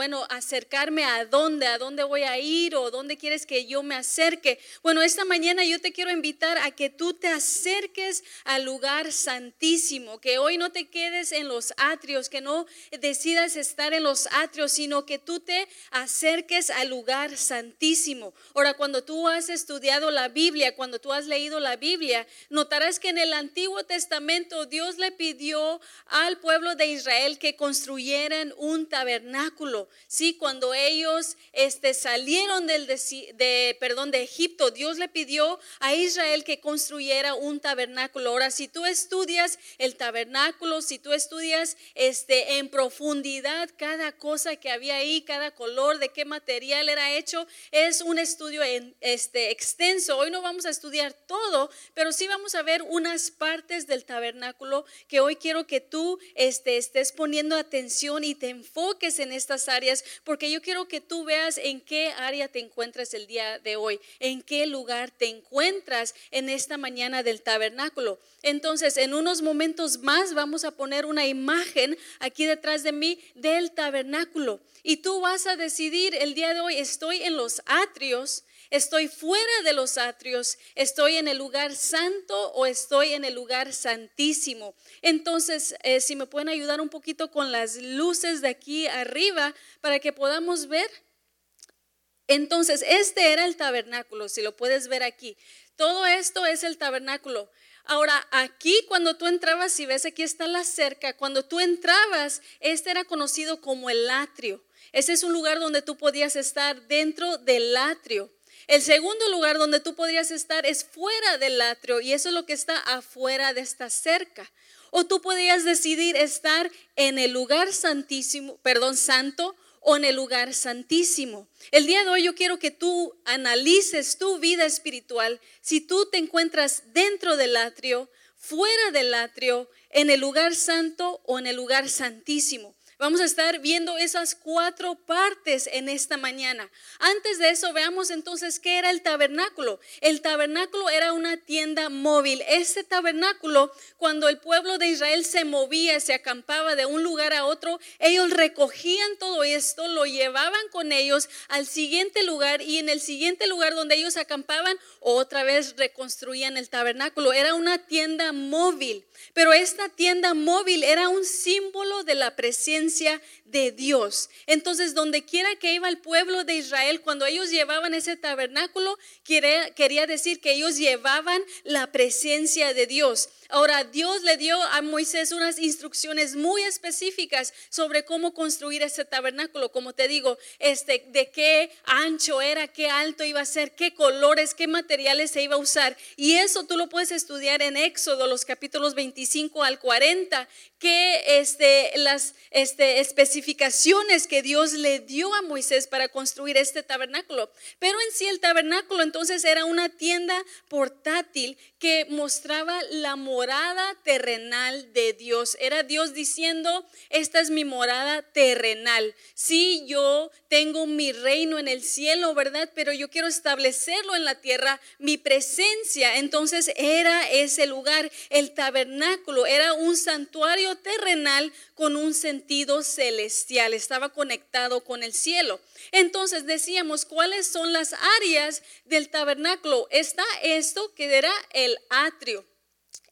bueno, acercarme a dónde, a dónde voy a ir o dónde quieres que yo me acerque. Bueno, esta mañana yo te quiero invitar a que tú te acerques al lugar santísimo, que hoy no te quedes en los atrios, que no decidas estar en los atrios, sino que tú te acerques al lugar santísimo. Ahora, cuando tú has estudiado la Biblia, cuando tú has leído la Biblia, notarás que en el Antiguo Testamento Dios le pidió al pueblo de Israel que construyeran un tabernáculo. Sí, cuando ellos este, salieron del de, perdón, de Egipto, Dios le pidió a Israel que construyera un tabernáculo. Ahora, si tú estudias el tabernáculo, si tú estudias este, en profundidad cada cosa que había ahí, cada color, de qué material era hecho, es un estudio en, este, extenso. Hoy no vamos a estudiar todo, pero sí vamos a ver unas partes del tabernáculo que hoy quiero que tú este, estés poniendo atención y te enfoques en estas áreas porque yo quiero que tú veas en qué área te encuentras el día de hoy, en qué lugar te encuentras en esta mañana del tabernáculo. Entonces, en unos momentos más vamos a poner una imagen aquí detrás de mí del tabernáculo. Y tú vas a decidir el día de hoy, estoy en los atrios, estoy fuera de los atrios, estoy en el lugar santo o estoy en el lugar santísimo. Entonces, eh, si me pueden ayudar un poquito con las luces de aquí arriba para que podamos ver. Entonces, este era el tabernáculo, si lo puedes ver aquí. Todo esto es el tabernáculo. Ahora, aquí cuando tú entrabas, si ves aquí está la cerca, cuando tú entrabas, este era conocido como el atrio. Ese es un lugar donde tú podías estar dentro del atrio. El segundo lugar donde tú podrías estar es fuera del atrio y eso es lo que está afuera de esta cerca. O tú podrías decidir estar en el lugar santísimo, perdón, santo o en el lugar santísimo. El día de hoy yo quiero que tú analices tu vida espiritual. Si tú te encuentras dentro del atrio, fuera del atrio, en el lugar santo o en el lugar santísimo. Vamos a estar viendo esas cuatro partes en esta mañana. Antes de eso, veamos entonces qué era el tabernáculo. El tabernáculo era una tienda móvil. Ese tabernáculo, cuando el pueblo de Israel se movía, se acampaba de un lugar a otro, ellos recogían todo esto, lo llevaban con ellos al siguiente lugar y en el siguiente lugar donde ellos acampaban, otra vez reconstruían el tabernáculo. Era una tienda móvil. Pero esta tienda móvil era un símbolo de la presencia de Dios. Entonces, donde quiera que iba el pueblo de Israel, cuando ellos llevaban ese tabernáculo, quería, decir que ellos llevaban la presencia de Dios. Ahora, Dios le dio a Moisés unas instrucciones muy específicas sobre cómo construir ese tabernáculo. Como te digo, este, de qué ancho era, qué alto iba a ser, qué colores, qué materiales se iba a usar. Y eso tú lo puedes estudiar en Éxodo, los capítulos 25 al 40, que este, las este, especificaciones que Dios le dio a Moisés para construir este tabernáculo. Pero en sí el tabernáculo entonces era una tienda portátil que mostraba la morada terrenal de Dios. Era Dios diciendo, esta es mi morada terrenal. Sí, yo tengo mi reino en el cielo, ¿verdad? Pero yo quiero establecerlo en la tierra, mi presencia. Entonces era ese lugar, el tabernáculo, era un santuario terrenal con un sentido celestial, estaba conectado con el cielo. Entonces decíamos, ¿cuáles son las áreas del tabernáculo? Está esto que era el atrio.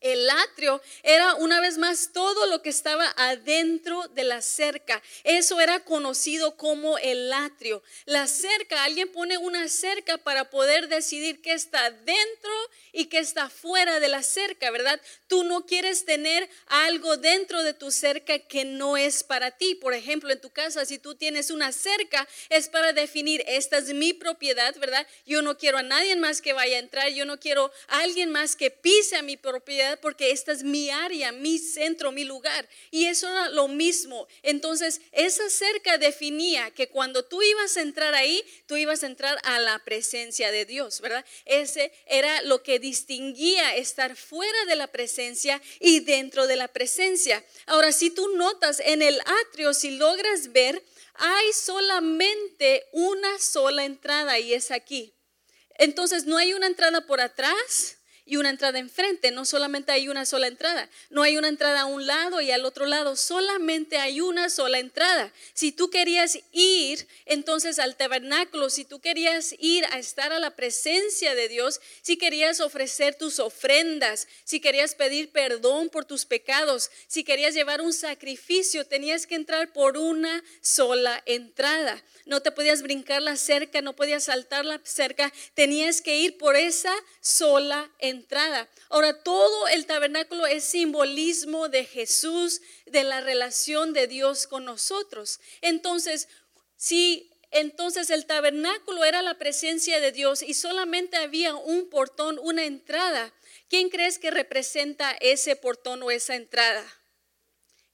El atrio era una vez más todo lo que estaba adentro de la cerca. Eso era conocido como el atrio. La cerca, alguien pone una cerca para poder decidir qué está dentro y qué está fuera de la cerca, ¿verdad? Tú no quieres tener algo dentro de tu cerca que no es para ti. Por ejemplo, en tu casa, si tú tienes una cerca, es para definir, esta es mi propiedad, ¿verdad? Yo no quiero a nadie más que vaya a entrar, yo no quiero a alguien más que pise a mi propiedad porque esta es mi área, mi centro, mi lugar. Y eso era lo mismo. Entonces, esa cerca definía que cuando tú ibas a entrar ahí, tú ibas a entrar a la presencia de Dios, ¿verdad? Ese era lo que distinguía estar fuera de la presencia y dentro de la presencia. Ahora, si tú notas en el atrio, si logras ver, hay solamente una sola entrada y es aquí. Entonces, no hay una entrada por atrás, y una entrada enfrente. No solamente hay una sola entrada. No hay una entrada a un lado y al otro lado. Solamente hay una sola entrada. Si tú querías ir entonces al tabernáculo, si tú querías ir a estar a la presencia de Dios, si querías ofrecer tus ofrendas, si querías pedir perdón por tus pecados, si querías llevar un sacrificio, tenías que entrar por una sola entrada. No te podías brincar la cerca, no podías saltar la cerca, tenías que ir por esa sola entrada. Ahora, todo el tabernáculo es simbolismo de Jesús, de la relación de Dios con nosotros. Entonces, si entonces el tabernáculo era la presencia de Dios y solamente había un portón, una entrada, ¿quién crees que representa ese portón o esa entrada?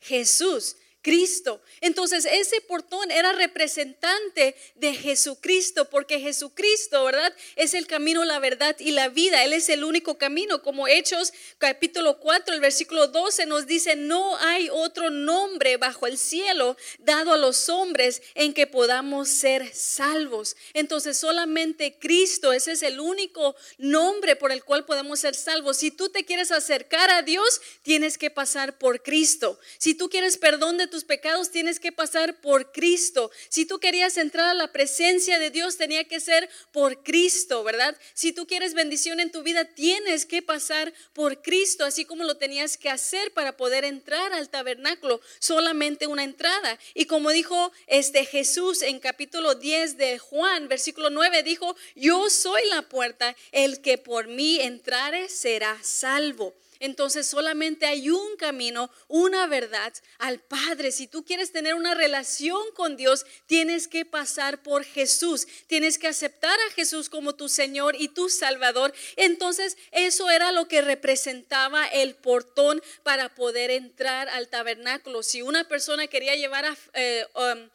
Jesús. Cristo. Entonces ese portón era representante de Jesucristo, porque Jesucristo, ¿verdad? Es el camino, la verdad y la vida. Él es el único camino. Como Hechos capítulo 4, el versículo 12 nos dice, no hay otro nombre bajo el cielo dado a los hombres en que podamos ser salvos. Entonces solamente Cristo, ese es el único nombre por el cual podemos ser salvos. Si tú te quieres acercar a Dios, tienes que pasar por Cristo. Si tú quieres perdón de tus pecados tienes que pasar por Cristo. Si tú querías entrar a la presencia de Dios, tenía que ser por Cristo, ¿verdad? Si tú quieres bendición en tu vida, tienes que pasar por Cristo, así como lo tenías que hacer para poder entrar al tabernáculo, solamente una entrada. Y como dijo este Jesús en capítulo 10 de Juan, versículo 9, dijo, yo soy la puerta, el que por mí entrare será salvo. Entonces solamente hay un camino, una verdad al Padre. Si tú quieres tener una relación con Dios, tienes que pasar por Jesús. Tienes que aceptar a Jesús como tu Señor y tu Salvador. Entonces eso era lo que representaba el portón para poder entrar al tabernáculo. Si una persona quería llevar a... Eh, um,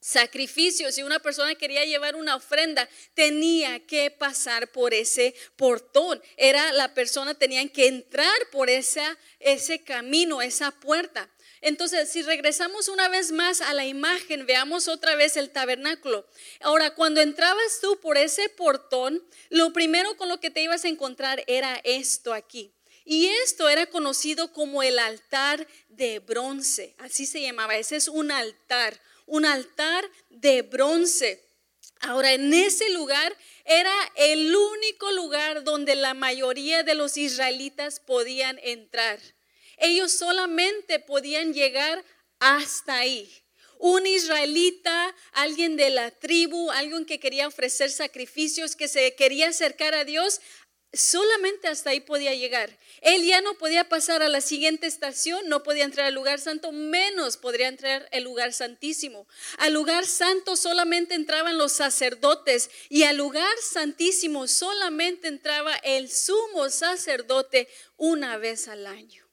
sacrificio, si una persona quería llevar una ofrenda, tenía que pasar por ese portón. Era la persona tenían que entrar por esa, ese camino, esa puerta. Entonces, si regresamos una vez más a la imagen, veamos otra vez el tabernáculo. Ahora, cuando entrabas tú por ese portón, lo primero con lo que te ibas a encontrar era esto aquí. Y esto era conocido como el altar de bronce, así se llamaba. Ese es un altar un altar de bronce. Ahora, en ese lugar era el único lugar donde la mayoría de los israelitas podían entrar. Ellos solamente podían llegar hasta ahí. Un israelita, alguien de la tribu, alguien que quería ofrecer sacrificios, que se quería acercar a Dios, solamente hasta ahí podía llegar. Él ya no podía pasar a la siguiente estación, no podía entrar al lugar santo, menos podría entrar al lugar santísimo. Al lugar santo solamente entraban los sacerdotes y al lugar santísimo solamente entraba el sumo sacerdote una vez al año.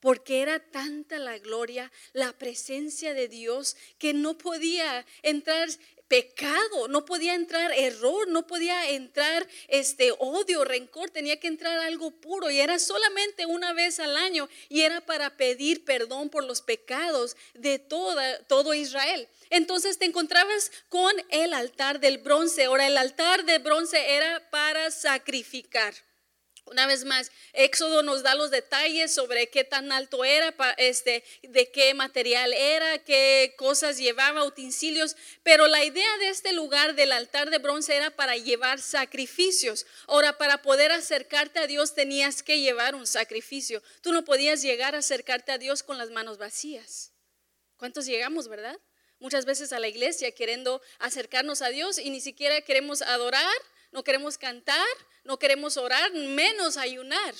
Porque era tanta la gloria, la presencia de Dios, que no podía entrar pecado, no podía entrar error, no podía entrar este odio, rencor, tenía que entrar algo puro y era solamente una vez al año y era para pedir perdón por los pecados de toda, todo Israel. Entonces te encontrabas con el altar del bronce. Ahora el altar de bronce era para sacrificar. Una vez más, Éxodo nos da los detalles sobre qué tan alto era, este, de qué material era, qué cosas llevaba, utensilios, pero la idea de este lugar del altar de bronce era para llevar sacrificios. Ahora, para poder acercarte a Dios tenías que llevar un sacrificio. Tú no podías llegar a acercarte a Dios con las manos vacías. ¿Cuántos llegamos, verdad? Muchas veces a la iglesia queriendo acercarnos a Dios y ni siquiera queremos adorar no queremos cantar, no queremos orar, menos ayunar.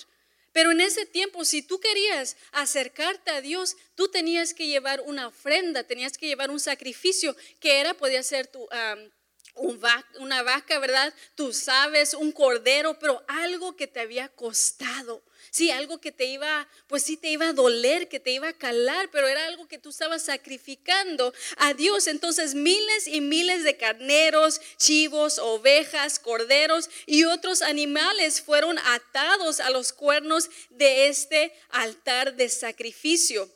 Pero en ese tiempo, si tú querías acercarte a Dios, tú tenías que llevar una ofrenda, tenías que llevar un sacrificio, que era, podía ser tu, una vaca, ¿verdad? Tú sabes, un cordero, pero algo que te había costado. Sí, algo que te iba, pues sí te iba a doler, que te iba a calar, pero era algo que tú estabas sacrificando a Dios. Entonces miles y miles de carneros, chivos, ovejas, corderos y otros animales fueron atados a los cuernos de este altar de sacrificio.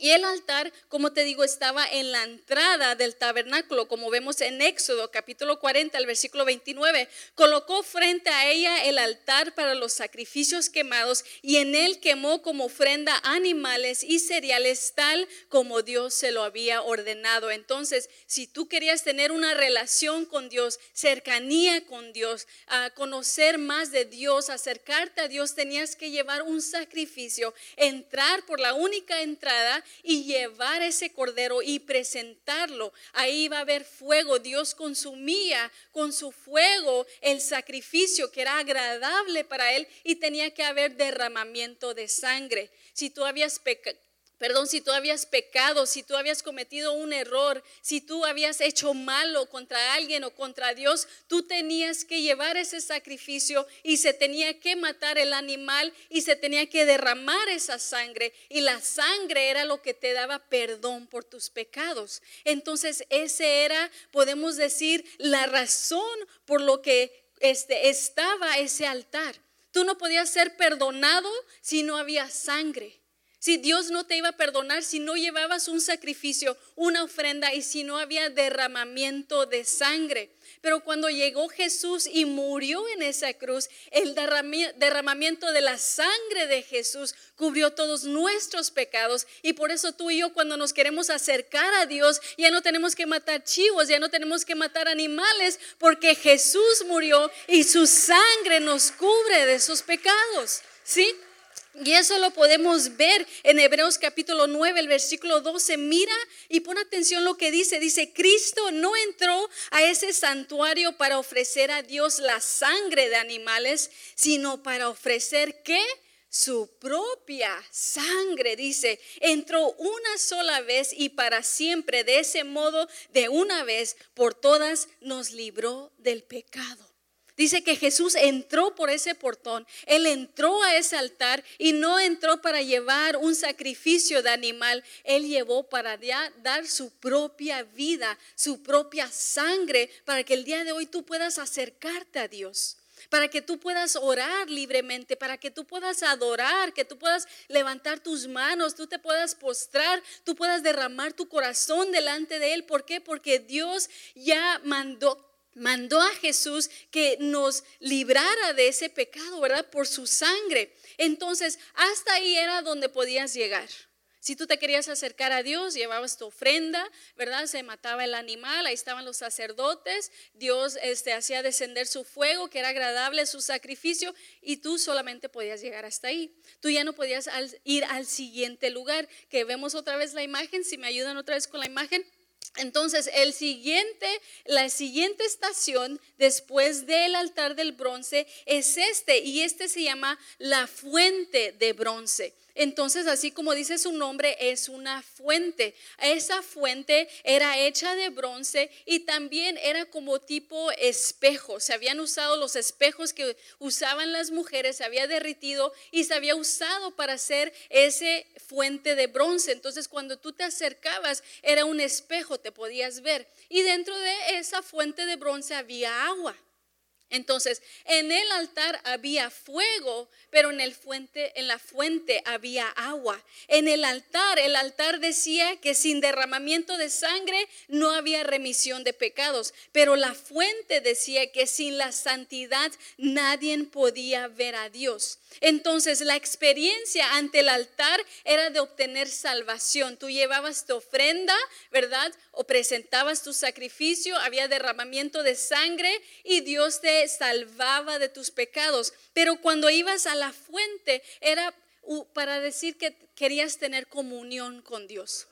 Y el altar, como te digo, estaba en la entrada del tabernáculo, como vemos en Éxodo capítulo 40, el versículo 29. Colocó frente a ella el altar para los sacrificios quemados y en él quemó como ofrenda animales y cereales tal como Dios se lo había ordenado. Entonces, si tú querías tener una relación con Dios, cercanía con Dios, a conocer más de Dios, acercarte a Dios, tenías que llevar un sacrificio, entrar por la única entrada y llevar ese cordero y presentarlo. Ahí va a haber fuego. Dios consumía con su fuego el sacrificio que era agradable para él y tenía que haber derramamiento de sangre. Si tú habías Perdón, si tú habías pecado, si tú habías cometido un error, si tú habías hecho malo contra alguien o contra Dios, tú tenías que llevar ese sacrificio y se tenía que matar el animal y se tenía que derramar esa sangre. Y la sangre era lo que te daba perdón por tus pecados. Entonces, ese era, podemos decir, la razón por lo que este, estaba ese altar. Tú no podías ser perdonado si no había sangre. Si Dios no te iba a perdonar si no llevabas un sacrificio, una ofrenda y si no había derramamiento de sangre. Pero cuando llegó Jesús y murió en esa cruz, el derramamiento de la sangre de Jesús cubrió todos nuestros pecados. Y por eso tú y yo cuando nos queremos acercar a Dios, ya no tenemos que matar chivos, ya no tenemos que matar animales, porque Jesús murió y su sangre nos cubre de esos pecados. ¿Sí? Y eso lo podemos ver en Hebreos capítulo 9, el versículo 12. Mira y pon atención lo que dice. Dice, Cristo no entró a ese santuario para ofrecer a Dios la sangre de animales, sino para ofrecer qué? Su propia sangre, dice, entró una sola vez y para siempre. De ese modo, de una vez por todas, nos libró del pecado. Dice que Jesús entró por ese portón, él entró a ese altar y no entró para llevar un sacrificio de animal, él llevó para dar su propia vida, su propia sangre, para que el día de hoy tú puedas acercarte a Dios para que tú puedas orar libremente, para que tú puedas adorar, que tú puedas levantar tus manos, tú te puedas postrar, tú puedas derramar tu corazón delante de Él. ¿Por qué? Porque Dios ya mandó mandó a Jesús que nos librara de ese pecado, ¿verdad? Por su sangre. Entonces, hasta ahí era donde podías llegar. Si tú te querías acercar a Dios, llevabas tu ofrenda, ¿verdad? Se mataba el animal, ahí estaban los sacerdotes, Dios este, hacía descender su fuego, que era agradable su sacrificio, y tú solamente podías llegar hasta ahí. Tú ya no podías ir al siguiente lugar, que vemos otra vez la imagen, si me ayudan otra vez con la imagen. Entonces, el siguiente, la siguiente estación después del altar del bronce es este, y este se llama la fuente de bronce. Entonces, así como dice su nombre, es una fuente. Esa fuente era hecha de bronce y también era como tipo espejo. Se habían usado los espejos que usaban las mujeres, se había derritido y se había usado para hacer ese fuente de bronce. Entonces, cuando tú te acercabas, era un espejo, te podías ver. Y dentro de esa fuente de bronce había agua. Entonces, en el altar había fuego, pero en, el fuente, en la fuente había agua. En el altar, el altar decía que sin derramamiento de sangre no había remisión de pecados, pero la fuente decía que sin la santidad nadie podía ver a Dios. Entonces, la experiencia ante el altar era de obtener salvación. Tú llevabas tu ofrenda, ¿verdad? O presentabas tu sacrificio, había derramamiento de sangre y Dios te salvaba de tus pecados. Pero cuando ibas a la fuente era para decir que querías tener comunión con Dios.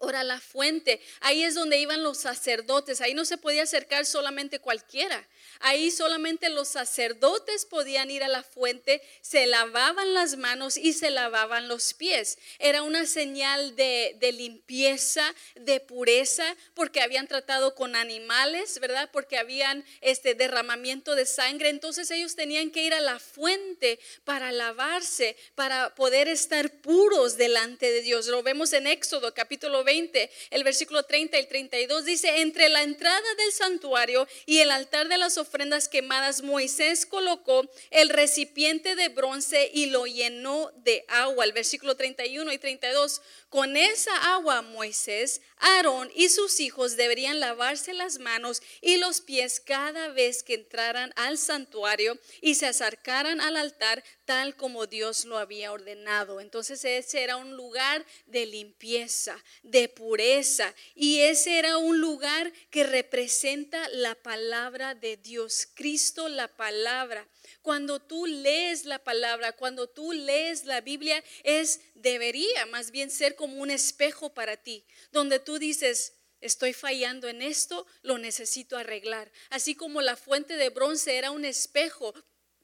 Ahora la fuente, ahí es donde iban los sacerdotes, ahí no se podía acercar solamente cualquiera. Ahí solamente los sacerdotes podían ir a la fuente, se lavaban las manos y se lavaban los pies. Era una señal de, limpieza, de pureza, porque habían tratado con animales, ¿verdad? Porque habían este derramamiento de sangre. Entonces ellos tenían que ir a la fuente para lavarse, para poder estar puros delante de Dios. Lo vemos en Éxodo capítulo 20, el versículo 30 y 32 dice, entre la entrada del santuario y el altar de las ofrendas quemadas, Moisés colocó el recipiente de bronce y lo llenó de agua. El versículo 31 y 32, con esa agua Moisés, Aarón y sus hijos deberían lavarse las manos y los pies cada vez que entraran al santuario y se acercaran al altar tal como Dios lo había ordenado. Entonces ese era un lugar de limpieza, de pureza y ese era un lugar que representa la palabra de Dios, Cristo la palabra. Cuando tú lees la palabra, cuando tú lees la Biblia, es debería más bien ser como un espejo para ti, donde tú dices, estoy fallando en esto, lo necesito arreglar. Así como la fuente de bronce era un espejo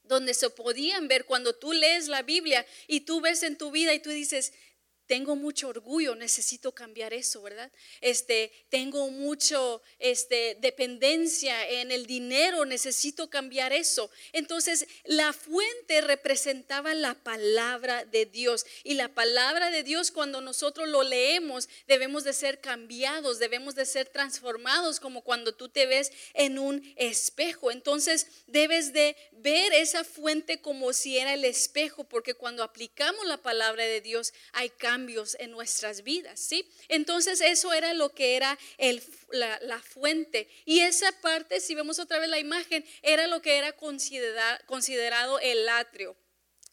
donde se podían ver cuando tú lees la Biblia y tú ves en tu vida y tú dices, tengo mucho orgullo, necesito cambiar eso, ¿verdad? Este, tengo mucho este dependencia en el dinero, necesito cambiar eso. Entonces, la fuente representaba la palabra de Dios y la palabra de Dios cuando nosotros lo leemos, debemos de ser cambiados, debemos de ser transformados como cuando tú te ves en un espejo. Entonces, debes de ver esa fuente como si era el espejo, porque cuando aplicamos la palabra de Dios hay cambios en nuestras vidas, ¿sí? Entonces eso era lo que era la, fuente. Y esa parte, si vemos otra vez la imagen, era lo que era considerado el atrio.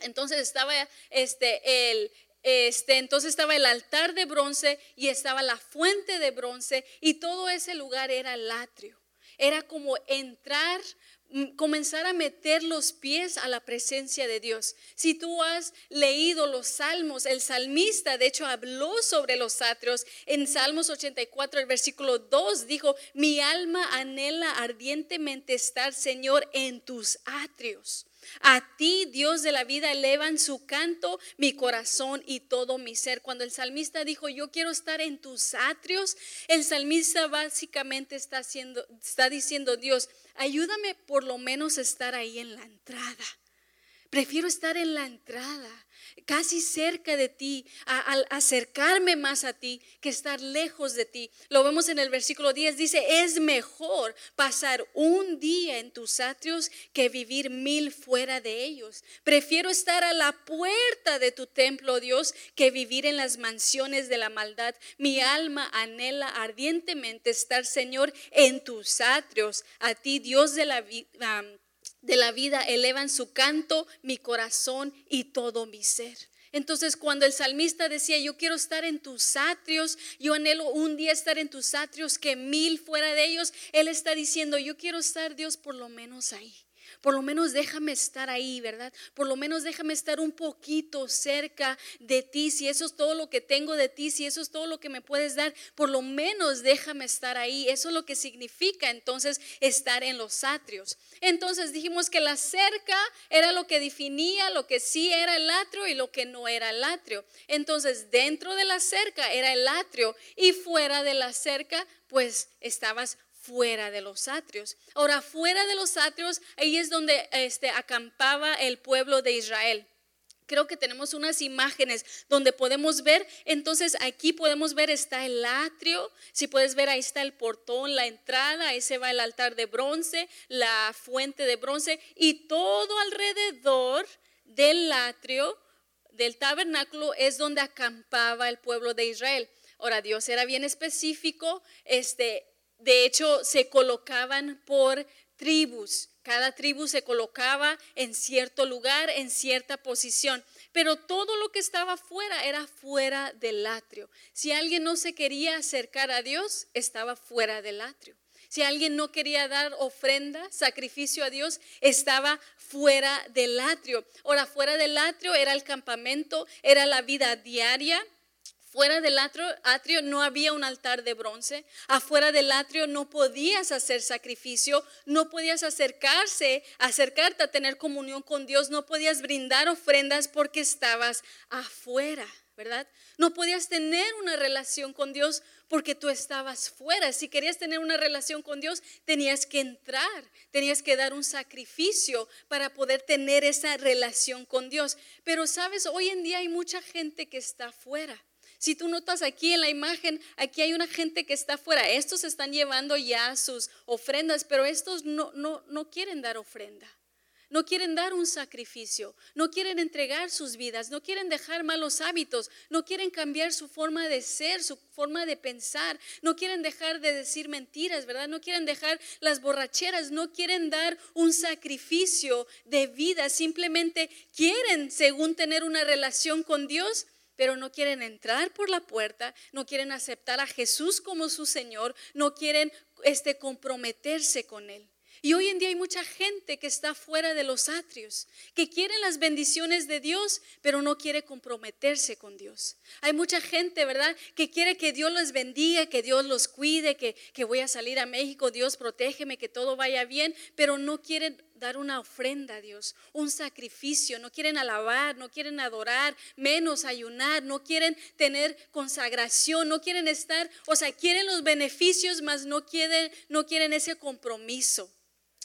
Entonces estaba este, el, este, entonces estaba el altar de bronce y estaba la fuente de bronce y todo ese lugar era el atrio. Era como entrar comenzar a meter los pies a la presencia de Dios. Si tú has leído los salmos, el salmista de hecho habló sobre los atrios. En Salmos 84, el versículo 2 dijo, mi alma anhela ardientemente estar, Señor, en tus atrios. A ti, Dios de la vida, elevan su canto mi corazón y todo mi ser. Cuando el salmista dijo, yo quiero estar en tus atrios, el salmista básicamente está, haciendo, está diciendo, Dios, ayúdame por lo menos a estar ahí en la entrada. Prefiero estar en la entrada casi cerca de ti, al acercarme más a ti que estar lejos de ti. Lo vemos en el versículo 10, dice, es mejor pasar un día en tus atrios que vivir mil fuera de ellos. Prefiero estar a la puerta de tu templo, Dios, que vivir en las mansiones de la maldad. Mi alma anhela ardientemente estar, Señor, en tus atrios. A ti, Dios de la vida de la vida elevan su canto, mi corazón y todo mi ser. Entonces cuando el salmista decía, yo quiero estar en tus atrios, yo anhelo un día estar en tus atrios que mil fuera de ellos, él está diciendo, yo quiero estar Dios por lo menos ahí. Por lo menos déjame estar ahí, ¿verdad? Por lo menos déjame estar un poquito cerca de ti. Si eso es todo lo que tengo de ti, si eso es todo lo que me puedes dar, por lo menos déjame estar ahí. Eso es lo que significa entonces estar en los atrios. Entonces dijimos que la cerca era lo que definía lo que sí era el atrio y lo que no era el atrio. Entonces dentro de la cerca era el atrio y fuera de la cerca pues estabas fuera de los atrios. Ahora, fuera de los atrios, ahí es donde este, acampaba el pueblo de Israel. Creo que tenemos unas imágenes donde podemos ver, entonces aquí podemos ver está el atrio, si puedes ver ahí está el portón, la entrada, ahí se va el altar de bronce, la fuente de bronce y todo alrededor del atrio, del tabernáculo es donde acampaba el pueblo de Israel. Ahora Dios era bien específico, este de hecho, se colocaban por tribus. Cada tribu se colocaba en cierto lugar, en cierta posición. Pero todo lo que estaba fuera era fuera del atrio. Si alguien no se quería acercar a Dios, estaba fuera del atrio. Si alguien no quería dar ofrenda, sacrificio a Dios, estaba fuera del atrio. Ahora, fuera del atrio era el campamento, era la vida diaria, Fuera del atrio, no había un altar de bronce. Afuera del atrio no podías hacer sacrificio, no podías acercarse, acercarte a tener comunión con Dios, no podías brindar ofrendas porque estabas afuera, ¿verdad? No podías tener una relación con Dios porque tú estabas fuera. Si querías tener una relación con Dios, tenías que entrar, tenías que dar un sacrificio para poder tener esa relación con Dios. Pero sabes, hoy en día hay mucha gente que está fuera Si tú notas aquí en la imagen, aquí hay una gente que está afuera. Estos están llevando ya sus ofrendas, pero estos no, no, no quieren dar ofrenda. No quieren dar un sacrificio, no quieren entregar sus vidas, no quieren dejar malos hábitos, no quieren cambiar su forma de ser, su forma de pensar, no quieren dejar de decir mentiras, ¿verdad? No quieren dejar las borracheras, no quieren dar un sacrificio de vida, simplemente quieren, según tener una relación con Dios, pero no quieren entrar por la puerta, no quieren aceptar a Jesús como su Señor, no quieren este comprometerse con él. Y hoy en día hay mucha gente que está fuera de los atrios, que quiere las bendiciones de Dios, pero no quiere comprometerse con Dios. Hay mucha gente, ¿verdad?, que quiere que Dios los bendiga, que Dios los cuide, que, que voy a salir a México, Dios protégeme, que todo vaya bien, pero no quieren dar una ofrenda a Dios, un sacrificio, no quieren alabar, no quieren adorar, menos ayunar, no quieren tener consagración, no quieren estar, o sea, quieren los beneficios, mas no quieren, no quieren ese compromiso.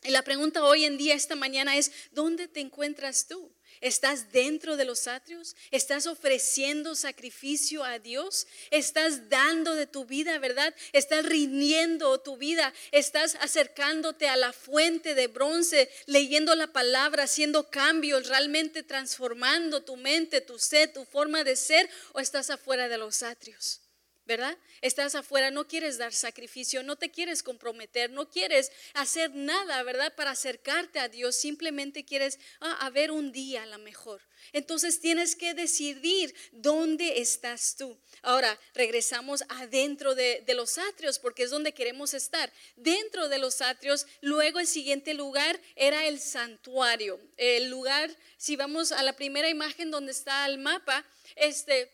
Y la pregunta hoy en día, esta mañana, es, ¿dónde te encuentras tú? ¿Estás dentro de los atrios? ¿Estás ofreciendo sacrificio a Dios? ¿Estás dando de tu vida, verdad? ¿Estás rindiendo tu vida? ¿Estás acercándote a la fuente de bronce, leyendo la palabra, haciendo cambios, realmente transformando tu mente, tu sed, tu forma de ser? ¿O estás afuera de los atrios? ¿Verdad? Estás afuera, no quieres dar sacrificio, no te quieres comprometer, no quieres hacer nada, ¿verdad? Para acercarte a Dios, simplemente quieres ah, ver un día a lo mejor. Entonces tienes que decidir dónde estás tú. Ahora regresamos adentro de, de los atrios porque es donde queremos estar. Dentro de los atrios, luego el siguiente lugar era el santuario. El lugar, si vamos a la primera imagen donde está el mapa, este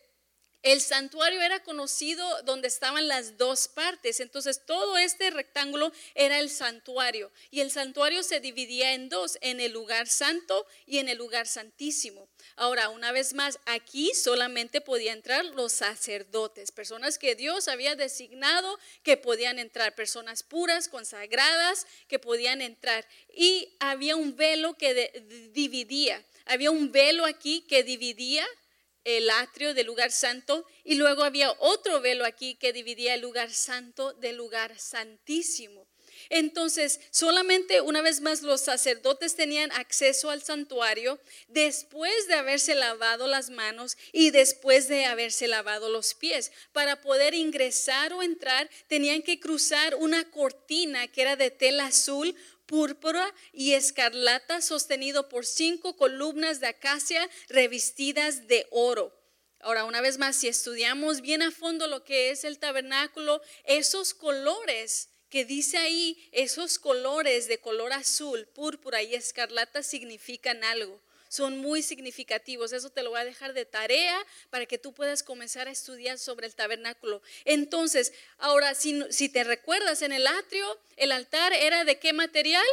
el santuario era conocido donde estaban las dos partes. Entonces todo este rectángulo era el santuario. Y el santuario se dividía en dos, en el lugar santo y en el lugar santísimo. Ahora, una vez más, aquí solamente podían entrar los sacerdotes, personas que Dios había designado que podían entrar, personas puras, consagradas, que podían entrar. Y había un velo que dividía. Había un velo aquí que dividía el atrio del lugar santo y luego había otro velo aquí que dividía el lugar santo del lugar santísimo. Entonces, solamente una vez más los sacerdotes tenían acceso al santuario después de haberse lavado las manos y después de haberse lavado los pies. Para poder ingresar o entrar, tenían que cruzar una cortina que era de tela azul púrpura y escarlata sostenido por cinco columnas de acacia revestidas de oro. Ahora, una vez más, si estudiamos bien a fondo lo que es el tabernáculo, esos colores que dice ahí, esos colores de color azul, púrpura y escarlata significan algo son muy significativos. Eso te lo voy a dejar de tarea para que tú puedas comenzar a estudiar sobre el tabernáculo. Entonces, ahora, si, si te recuerdas, en el atrio, el altar era de qué material?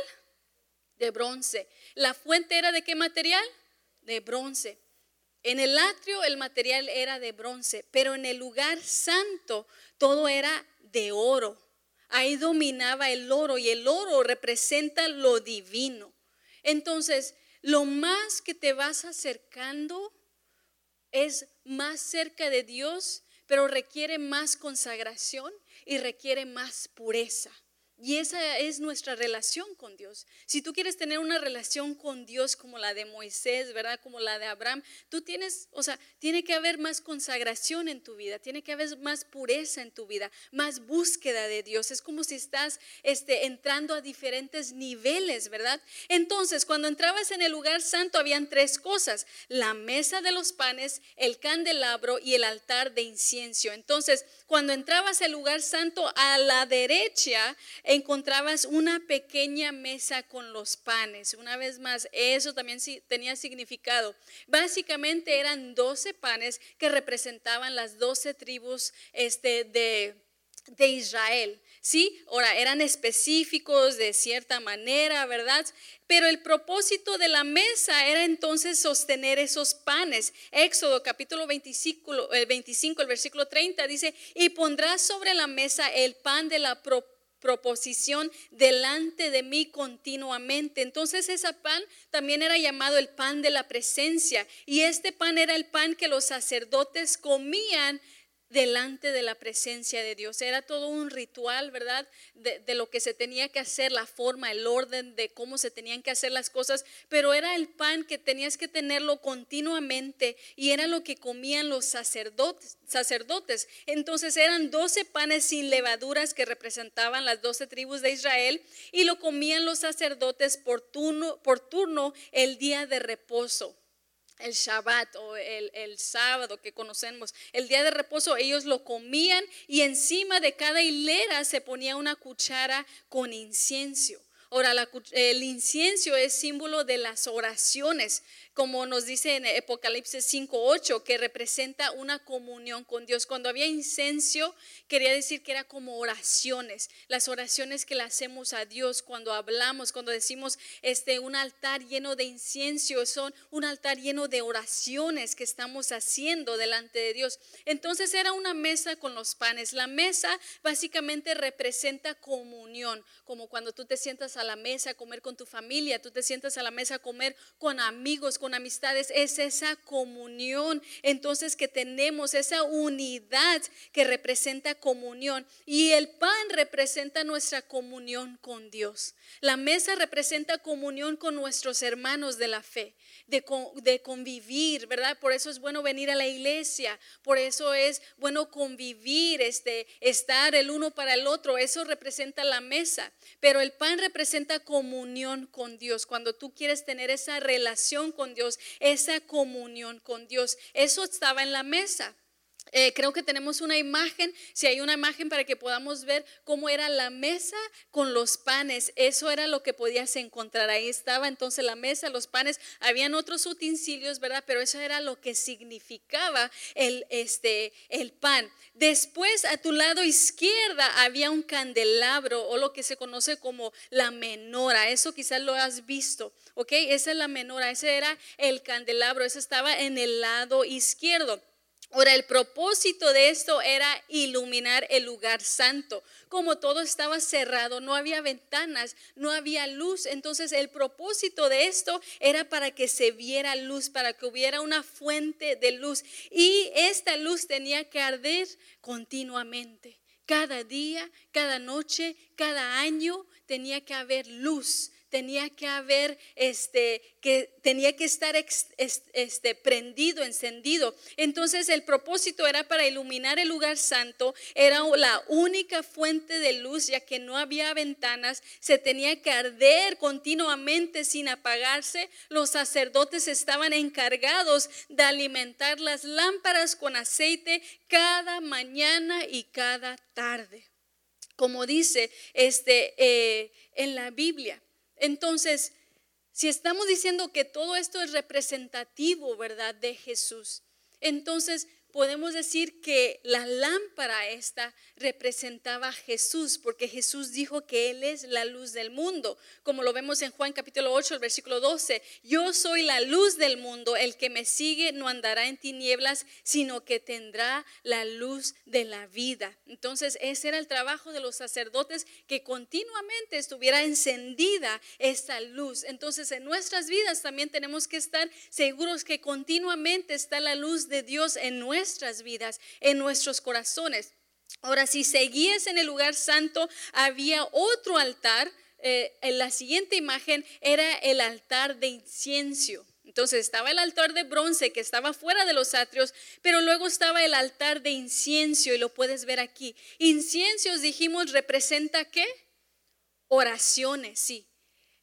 De bronce. La fuente era de qué material? De bronce. En el atrio el material era de bronce, pero en el lugar santo todo era de oro. Ahí dominaba el oro y el oro representa lo divino. Entonces, lo más que te vas acercando es más cerca de Dios, pero requiere más consagración y requiere más pureza. Y esa es nuestra relación con Dios. Si tú quieres tener una relación con Dios como la de Moisés, ¿verdad? Como la de Abraham, tú tienes, o sea, tiene que haber más consagración en tu vida, tiene que haber más pureza en tu vida, más búsqueda de Dios. Es como si estás este, entrando a diferentes niveles, ¿verdad? Entonces, cuando entrabas en el lugar santo, habían tres cosas: la mesa de los panes, el candelabro y el altar de incienso. Entonces, cuando entrabas al lugar santo, a la derecha, encontrabas una pequeña mesa con los panes. Una vez más, eso también tenía significado. Básicamente eran 12 panes que representaban las 12 tribus este, de, de Israel. ¿sí? Ahora, eran específicos de cierta manera, ¿verdad? Pero el propósito de la mesa era entonces sostener esos panes. Éxodo capítulo 25, el 25, el versículo 30 dice, y pondrás sobre la mesa el pan de la proposición proposición delante de mí continuamente. Entonces ese pan también era llamado el pan de la presencia y este pan era el pan que los sacerdotes comían delante de la presencia de Dios. Era todo un ritual, ¿verdad? De, de, lo que se tenía que hacer, la forma, el orden de cómo se tenían que hacer las cosas, pero era el pan que tenías que tenerlo continuamente y era lo que comían los sacerdotes. sacerdotes. Entonces eran 12 panes sin levaduras que representaban las 12 tribus de Israel y lo comían los sacerdotes por turno, por turno el día de reposo el Shabbat o el, el, sábado que conocemos, el día de reposo, ellos lo comían y encima de cada hilera se ponía una cuchara con incienso. Ahora, el incienso es símbolo de las oraciones como nos dice en Apocalipsis 5.8, que representa una comunión con Dios. Cuando había incenso, quería decir que era como oraciones, las oraciones que le hacemos a Dios cuando hablamos, cuando decimos este, un altar lleno de incienso, son un altar lleno de oraciones que estamos haciendo delante de Dios. Entonces era una mesa con los panes. La mesa básicamente representa comunión, como cuando tú te sientas a la mesa a comer con tu familia, tú te sientas a la mesa a comer con amigos, con amistades, es esa comunión. Entonces que tenemos esa unidad que representa comunión. Y el pan representa nuestra comunión con Dios. La mesa representa comunión con nuestros hermanos de la fe, de, de convivir, ¿verdad? Por eso es bueno venir a la iglesia, por eso es bueno convivir, este, estar el uno para el otro. Eso representa la mesa. Pero el pan representa comunión con Dios. Cuando tú quieres tener esa relación con Dios, esa comunión con Dios. Eso estaba en la mesa. Eh, creo que tenemos una imagen, si hay una imagen para que podamos ver cómo era la mesa con los panes, eso era lo que podías encontrar. Ahí estaba entonces la mesa, los panes, habían otros utensilios, ¿verdad? Pero eso era lo que significaba el, este, el pan. Después a tu lado izquierda había un candelabro o lo que se conoce como la menora, eso quizás lo has visto, ¿ok? Esa es la menora, ese era el candelabro, ese estaba en el lado izquierdo. Ahora, el propósito de esto era iluminar el lugar santo. Como todo estaba cerrado, no había ventanas, no había luz. Entonces, el propósito de esto era para que se viera luz, para que hubiera una fuente de luz. Y esta luz tenía que arder continuamente. Cada día, cada noche, cada año tenía que haber luz tenía que haber, este, que tenía que estar este, prendido, encendido. Entonces el propósito era para iluminar el lugar santo, era la única fuente de luz, ya que no había ventanas, se tenía que arder continuamente sin apagarse. Los sacerdotes estaban encargados de alimentar las lámparas con aceite cada mañana y cada tarde como dice este, eh, en la Biblia. Entonces, si estamos diciendo que todo esto es representativo, ¿verdad?, de Jesús, entonces podemos decir que la lámpara esta representaba a Jesús, porque Jesús dijo que Él es la luz del mundo, como lo vemos en Juan capítulo 8, el versículo 12. Yo soy la luz del mundo, el que me sigue no andará en tinieblas, sino que tendrá la luz de la vida. Entonces, ese era el trabajo de los sacerdotes, que continuamente estuviera encendida esta luz. Entonces, en nuestras vidas también tenemos que estar seguros que continuamente está la luz de Dios en nuestras nuestras vidas, en nuestros corazones. Ahora, si seguías en el lugar santo, había otro altar. Eh, en la siguiente imagen era el altar de incienso. Entonces estaba el altar de bronce que estaba fuera de los atrios, pero luego estaba el altar de incienso y lo puedes ver aquí. Incienso, dijimos, representa qué? Oraciones, sí.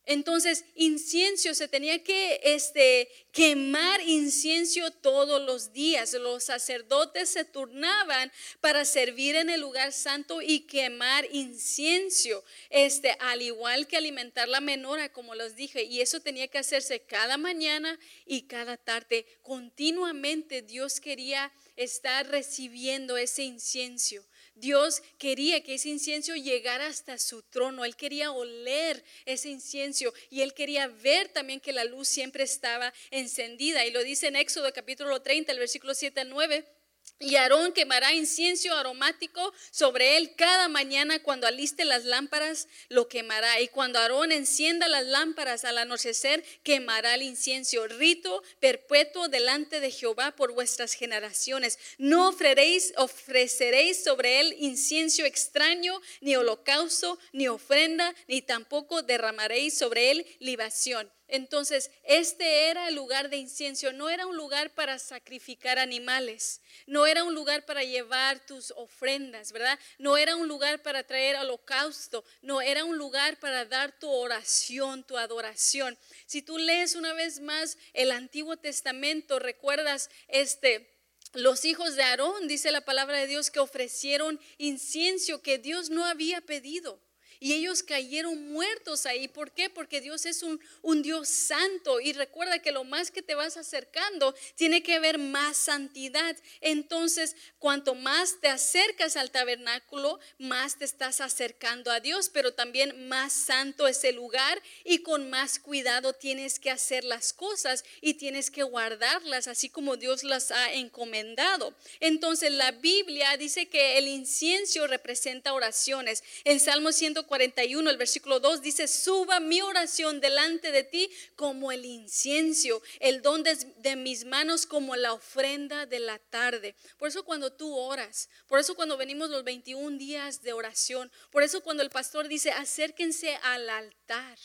Entonces, incienso, se tenía que este, quemar incienso todos los días. Los sacerdotes se turnaban para servir en el lugar santo y quemar incienso, este, al igual que alimentar la menora, como les dije. Y eso tenía que hacerse cada mañana y cada tarde. Continuamente Dios quería estar recibiendo ese incienso. Dios quería que ese incienso llegara hasta su trono. Él quería oler ese incienso y él quería ver también que la luz siempre estaba encendida. Y lo dice en Éxodo capítulo 30, el versículo 7 al 9. Y Aarón quemará incienso aromático sobre él cada mañana cuando aliste las lámparas, lo quemará. Y cuando Aarón encienda las lámparas al anochecer, quemará el incienso. Rito perpetuo delante de Jehová por vuestras generaciones. No ofreceréis, ofreceréis sobre él incienso extraño, ni holocausto, ni ofrenda, ni tampoco derramaréis sobre él libación. Entonces, este era el lugar de incienso, no era un lugar para sacrificar animales, no era un lugar para llevar tus ofrendas, ¿verdad? No era un lugar para traer holocausto, no era un lugar para dar tu oración, tu adoración. Si tú lees una vez más el Antiguo Testamento, recuerdas este los hijos de Aarón, dice la palabra de Dios, que ofrecieron incienso que Dios no había pedido. Y ellos cayeron muertos ahí. ¿Por qué? Porque Dios es un, un, Dios santo. Y recuerda que lo más que te vas acercando tiene que haber más santidad. Entonces, cuanto más te acercas al tabernáculo, más te estás acercando a Dios. Pero también más santo es el lugar y con más cuidado tienes que hacer las cosas y tienes que guardarlas así como Dios las ha encomendado. Entonces, la Biblia dice que el incienso representa oraciones. En Salmo 140 41, el versículo 2 dice, suba mi oración delante de ti como el incienso, el don de, de mis manos como la ofrenda de la tarde. Por eso cuando tú oras, por eso cuando venimos los 21 días de oración, por eso cuando el pastor dice, acérquense al altar.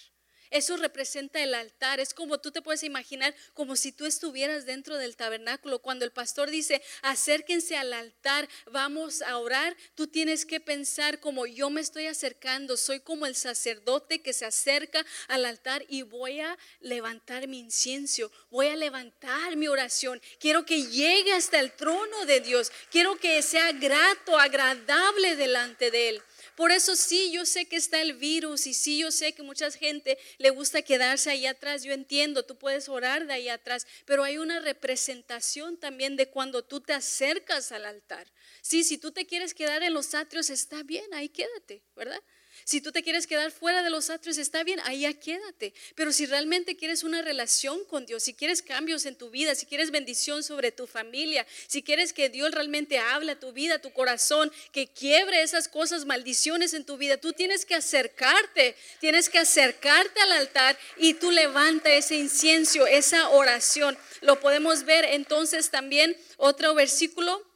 Eso representa el altar. Es como tú te puedes imaginar, como si tú estuvieras dentro del tabernáculo. Cuando el pastor dice, acérquense al altar, vamos a orar, tú tienes que pensar como yo me estoy acercando. Soy como el sacerdote que se acerca al altar y voy a levantar mi incienso, voy a levantar mi oración. Quiero que llegue hasta el trono de Dios. Quiero que sea grato, agradable delante de Él. Por eso sí, yo sé que está el virus y sí, yo sé que mucha gente le gusta quedarse ahí atrás. Yo entiendo, tú puedes orar de ahí atrás, pero hay una representación también de cuando tú te acercas al altar. Sí, si tú te quieres quedar en los atrios, está bien, ahí quédate, ¿verdad? Si tú te quieres quedar fuera de los atrios, está bien, ahí ya quédate. Pero si realmente quieres una relación con Dios, si quieres cambios en tu vida, si quieres bendición sobre tu familia, si quieres que Dios realmente hable a tu vida, a tu corazón, que quiebre esas cosas, maldiciones en tu vida, tú tienes que acercarte, tienes que acercarte al altar y tú levanta ese incienso, esa oración. Lo podemos ver entonces también otro versículo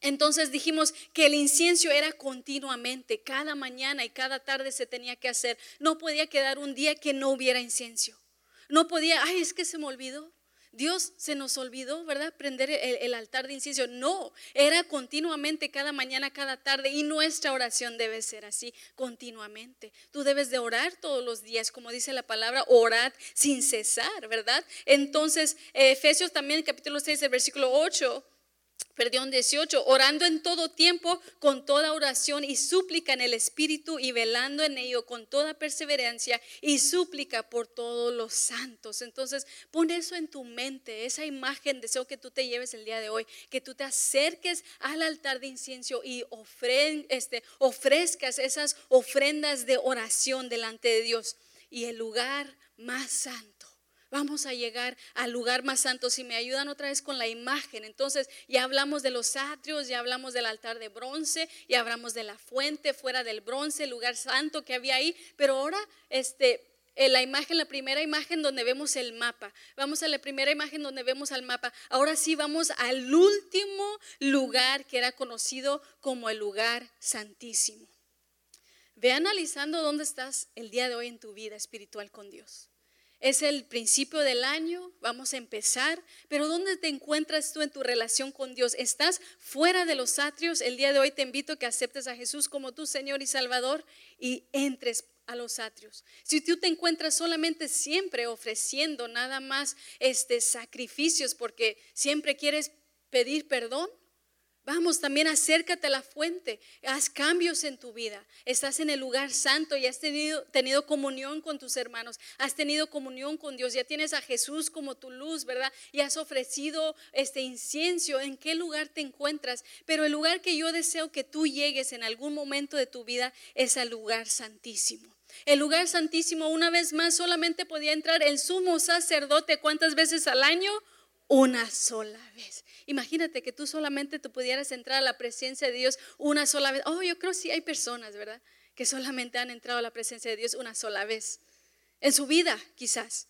entonces dijimos que el incienso era continuamente, cada mañana y cada tarde se tenía que hacer. No podía quedar un día que no hubiera incienso. No podía, ay, es que se me olvidó. Dios se nos olvidó, ¿verdad? Prender el, altar de incienso. No, era continuamente, cada mañana, cada tarde. Y nuestra oración debe ser así, continuamente. Tú debes de orar todos los días, como dice la palabra, orad sin cesar, ¿verdad? Entonces, Efesios también, capítulo 6, el versículo 8 perdón, 18, orando en todo tiempo con toda oración y súplica en el Espíritu y velando en ello con toda perseverancia y súplica por todos los santos. Entonces, pon eso en tu mente, esa imagen, deseo que tú te lleves el día de hoy, que tú te acerques al altar de incienso y este, ofrezcas esas ofrendas de oración delante de Dios. Y el lugar más santo Vamos a llegar al lugar más santo. Si me ayudan otra vez con la imagen. Entonces, ya hablamos de los atrios, ya hablamos del altar de bronce, ya hablamos de la fuente fuera del bronce, el lugar santo que había ahí. Pero ahora, este, la imagen, la primera imagen donde vemos el mapa. Vamos a la primera imagen donde vemos al mapa. Ahora sí vamos al último lugar que era conocido como el lugar santísimo. Ve analizando dónde estás el día de hoy en tu vida espiritual con Dios. Es el principio del año, vamos a empezar, pero ¿dónde te encuentras tú en tu relación con Dios? ¿Estás fuera de los atrios? El día de hoy te invito a que aceptes a Jesús como tu Señor y Salvador y entres a los atrios. Si tú te encuentras solamente siempre ofreciendo nada más este sacrificios porque siempre quieres pedir perdón, Vamos, también acércate a la fuente, haz cambios en tu vida. Estás en el lugar santo y has tenido, tenido comunión con tus hermanos, has tenido comunión con Dios, ya tienes a Jesús como tu luz, ¿verdad? Y has ofrecido este incienso. ¿En qué lugar te encuentras? Pero el lugar que yo deseo que tú llegues en algún momento de tu vida es al lugar santísimo. El lugar santísimo, una vez más, solamente podía entrar el sumo sacerdote. ¿Cuántas veces al año? Una sola vez. Imagínate que tú solamente te pudieras entrar a la presencia de Dios una sola vez. Oh, yo creo que sí hay personas, ¿verdad? Que solamente han entrado a la presencia de Dios una sola vez. En su vida, quizás.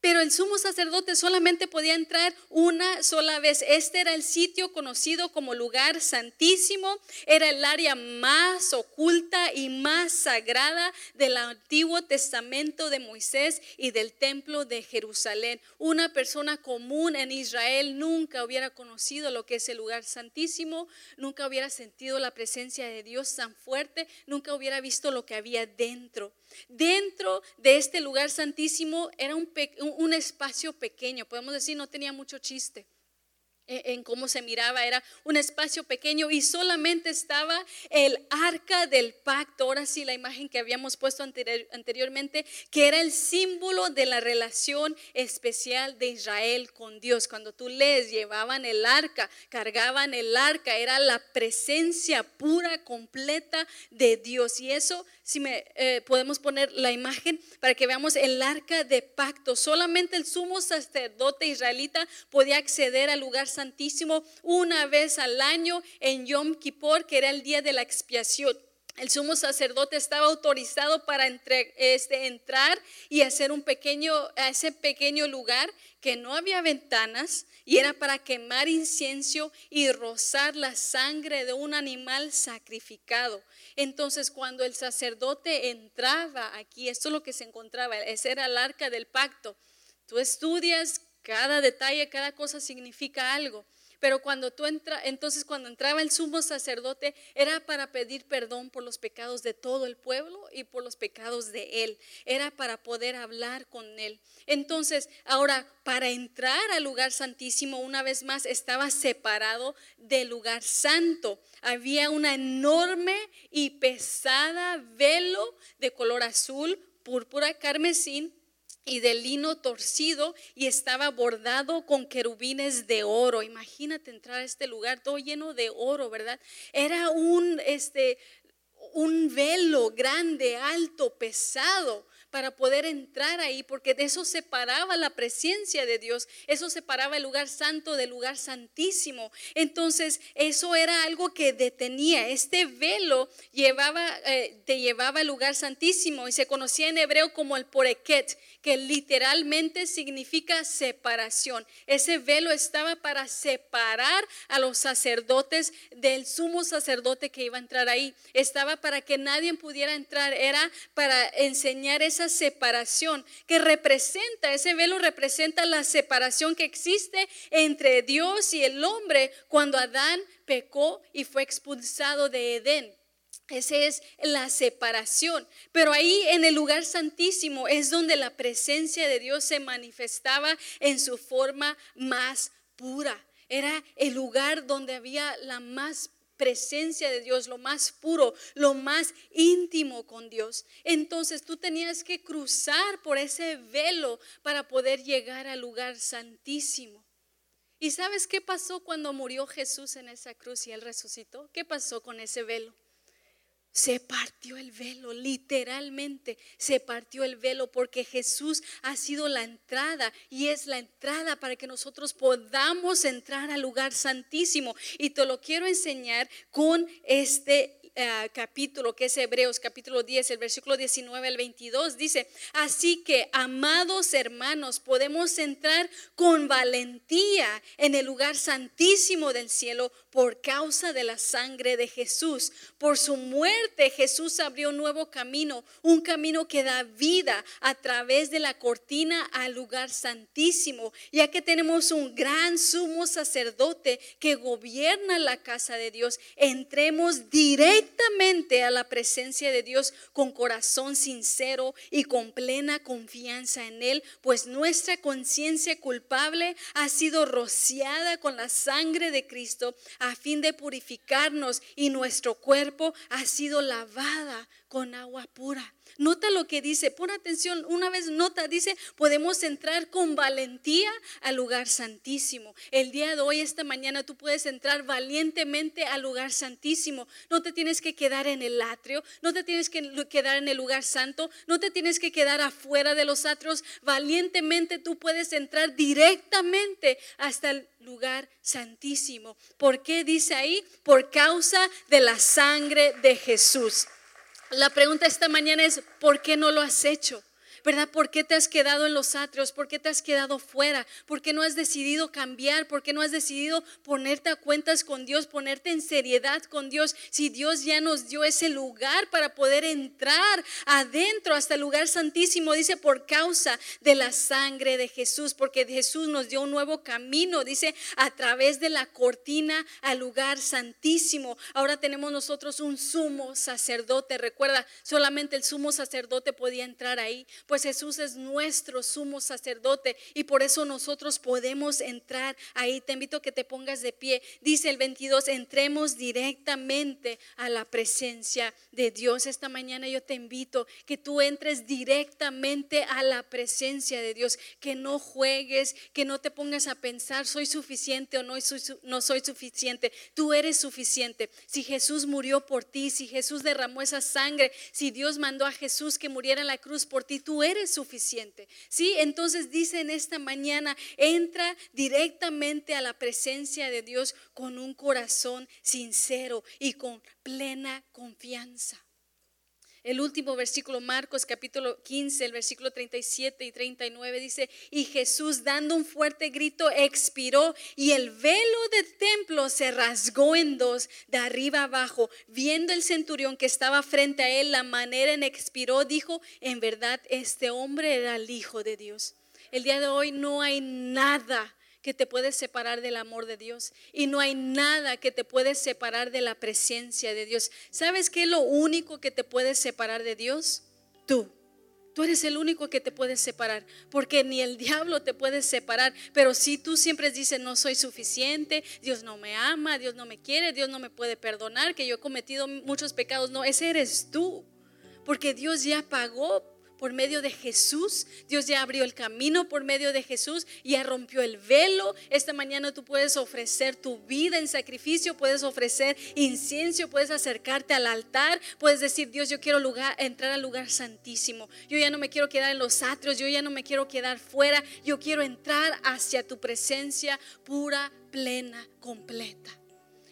Pero el sumo sacerdote solamente podía entrar una sola vez. Este era el sitio conocido como lugar santísimo. Era el área más oculta y más sagrada del Antiguo Testamento de Moisés y del templo de Jerusalén. Una persona común en Israel nunca hubiera conocido lo que es el lugar santísimo, nunca hubiera sentido la presencia de Dios tan fuerte, nunca hubiera visto lo que había dentro. Dentro de este lugar santísimo era un, un espacio pequeño, podemos decir, no tenía mucho chiste en cómo se miraba, era un espacio pequeño y solamente estaba el arca del pacto, ahora sí la imagen que habíamos puesto anteriormente, que era el símbolo de la relación especial de Israel con Dios. Cuando tú lees, llevaban el arca, cargaban el arca, era la presencia pura, completa de Dios. Y eso, si me eh, podemos poner la imagen para que veamos el arca de pacto, solamente el sumo sacerdote israelita podía acceder al lugar Santísimo una vez al año en Yom Kippur, que era el día de la expiación. El sumo sacerdote estaba autorizado para este, entrar y hacer un pequeño, ese pequeño lugar que no había ventanas y era para quemar incienso y rozar la sangre de un animal sacrificado. Entonces cuando el sacerdote entraba aquí, esto es lo que se encontraba, ese era el arca del pacto. Tú estudias cada detalle, cada cosa significa algo. Pero cuando tú entras, entonces cuando entraba el sumo sacerdote era para pedir perdón por los pecados de todo el pueblo y por los pecados de él. Era para poder hablar con él. Entonces, ahora para entrar al lugar santísimo una vez más estaba separado del lugar santo. Había una enorme y pesada velo de color azul, púrpura, carmesín y de lino torcido y estaba bordado con querubines de oro. Imagínate entrar a este lugar todo lleno de oro, ¿verdad? Era un este un velo grande, alto, pesado para poder entrar ahí, porque de eso separaba la presencia de Dios, eso separaba el lugar santo del lugar santísimo. Entonces, eso era algo que detenía. Este velo llevaba, eh, te llevaba al lugar santísimo y se conocía en hebreo como el poreket, que literalmente significa separación. Ese velo estaba para separar a los sacerdotes del sumo sacerdote que iba a entrar ahí. Estaba para que nadie pudiera entrar, era para enseñar esa separación que representa, ese velo representa la separación que existe entre Dios y el hombre cuando Adán pecó y fue expulsado de Edén. Esa es la separación. Pero ahí en el lugar santísimo es donde la presencia de Dios se manifestaba en su forma más pura. Era el lugar donde había la más presencia de Dios, lo más puro, lo más íntimo con Dios. Entonces tú tenías que cruzar por ese velo para poder llegar al lugar santísimo. ¿Y sabes qué pasó cuando murió Jesús en esa cruz y él resucitó? ¿Qué pasó con ese velo? Se partió el velo, literalmente se partió el velo porque Jesús ha sido la entrada y es la entrada para que nosotros podamos entrar al lugar santísimo. Y te lo quiero enseñar con este eh, capítulo, que es Hebreos capítulo 10, el versículo 19 al 22, dice, así que, amados hermanos, podemos entrar con valentía en el lugar santísimo del cielo por causa de la sangre de Jesús. Por su muerte Jesús abrió un nuevo camino, un camino que da vida a través de la cortina al lugar santísimo, ya que tenemos un gran sumo sacerdote que gobierna la casa de Dios. Entremos directamente directamente a la presencia de Dios con corazón sincero y con plena confianza en Él, pues nuestra conciencia culpable ha sido rociada con la sangre de Cristo a fin de purificarnos y nuestro cuerpo ha sido lavada con agua pura. Nota lo que dice, pon atención, una vez nota, dice, podemos entrar con valentía al lugar santísimo. El día de hoy, esta mañana, tú puedes entrar valientemente al lugar santísimo. No te tienes que quedar en el atrio, no te tienes que quedar en el lugar santo, no te tienes que quedar afuera de los atrios. Valientemente tú puedes entrar directamente hasta el lugar santísimo. ¿Por qué dice ahí? Por causa de la sangre de Jesús. La pregunta esta mañana es, ¿por qué no lo has hecho? ¿Verdad? ¿Por qué te has quedado en los atrios? ¿Por qué te has quedado fuera? ¿Por qué no has decidido cambiar? ¿Por qué no has decidido ponerte a cuentas con Dios, ponerte en seriedad con Dios? Si Dios ya nos dio ese lugar para poder entrar adentro hasta el lugar santísimo, dice por causa de la sangre de Jesús, porque Jesús nos dio un nuevo camino, dice a través de la cortina al lugar santísimo. Ahora tenemos nosotros un sumo sacerdote. Recuerda, solamente el sumo sacerdote podía entrar ahí pues Jesús es nuestro sumo sacerdote y por eso nosotros podemos entrar ahí. Te invito a que te pongas de pie. Dice el 22, entremos directamente a la presencia de Dios. Esta mañana yo te invito que tú entres directamente a la presencia de Dios, que no juegues, que no te pongas a pensar, soy suficiente o no soy, no soy suficiente. Tú eres suficiente. Si Jesús murió por ti, si Jesús derramó esa sangre, si Dios mandó a Jesús que muriera en la cruz por ti, tú eres suficiente. ¿Sí? Entonces dice en esta mañana, entra directamente a la presencia de Dios con un corazón sincero y con plena confianza. El último versículo, Marcos capítulo 15, el versículo 37 y 39 dice, y Jesús dando un fuerte grito expiró y el velo del templo se rasgó en dos de arriba abajo. Viendo el centurión que estaba frente a él la manera en expiró, dijo, en verdad este hombre era el Hijo de Dios. El día de hoy no hay nada que te puede separar del amor de Dios y no hay nada que te puede separar de la presencia de Dios. ¿Sabes qué es lo único que te puede separar de Dios? Tú. Tú eres el único que te puede separar, porque ni el diablo te puede separar. Pero si tú siempre dices, no soy suficiente, Dios no me ama, Dios no me quiere, Dios no me puede perdonar, que yo he cometido muchos pecados, no, ese eres tú. Porque Dios ya pagó por medio de Jesús. Dios ya abrió el camino por medio de Jesús, ya rompió el velo. Esta mañana tú puedes ofrecer tu vida en sacrificio, puedes ofrecer incienso, puedes acercarte al altar, puedes decir, Dios, yo quiero entrar al lugar santísimo. Yo ya no me quiero quedar en los atrios, yo ya no me quiero quedar fuera, yo quiero entrar hacia tu presencia pura, plena, completa.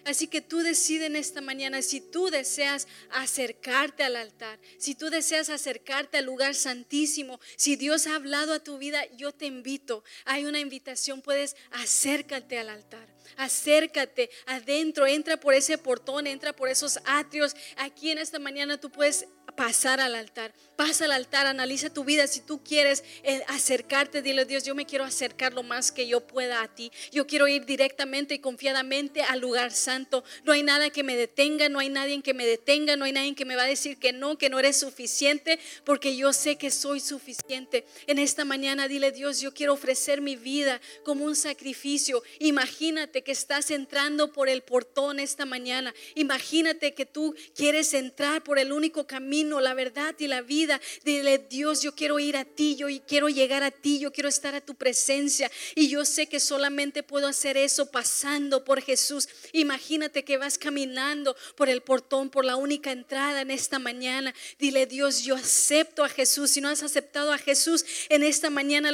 Así que tú decides en esta mañana si tú deseas acercarte al altar, si tú deseas acercarte al lugar santísimo, si Dios ha hablado a tu vida, yo te invito. Hay una invitación, puedes acércate al altar. Acércate adentro, entra por ese portón, entra por esos atrios. Aquí en esta mañana tú puedes pasar al altar. Pasa al altar, analiza tu vida. Si tú quieres eh, acercarte, dile Dios, yo me quiero acercar lo más que yo pueda a ti. Yo quiero ir directamente y confiadamente al lugar santo. No hay nada que me detenga, no hay nadie que me detenga, no hay nadie que me va a decir que no, que no eres suficiente, porque yo sé que soy suficiente. En esta mañana dile, Dios, yo quiero ofrecer mi vida como un sacrificio. Imagínate que estás entrando por el portón esta mañana. Imagínate que tú quieres entrar por el único la verdad y la vida. Dile, Dios, yo quiero ir a ti, yo quiero llegar a ti, yo quiero estar a tu presencia. Y yo sé que solamente puedo hacer eso pasando por Jesús. Imagínate que vas caminando por el portón, por la única entrada en esta mañana. Dile, Dios, yo acepto a Jesús. Si no has aceptado a Jesús en esta mañana,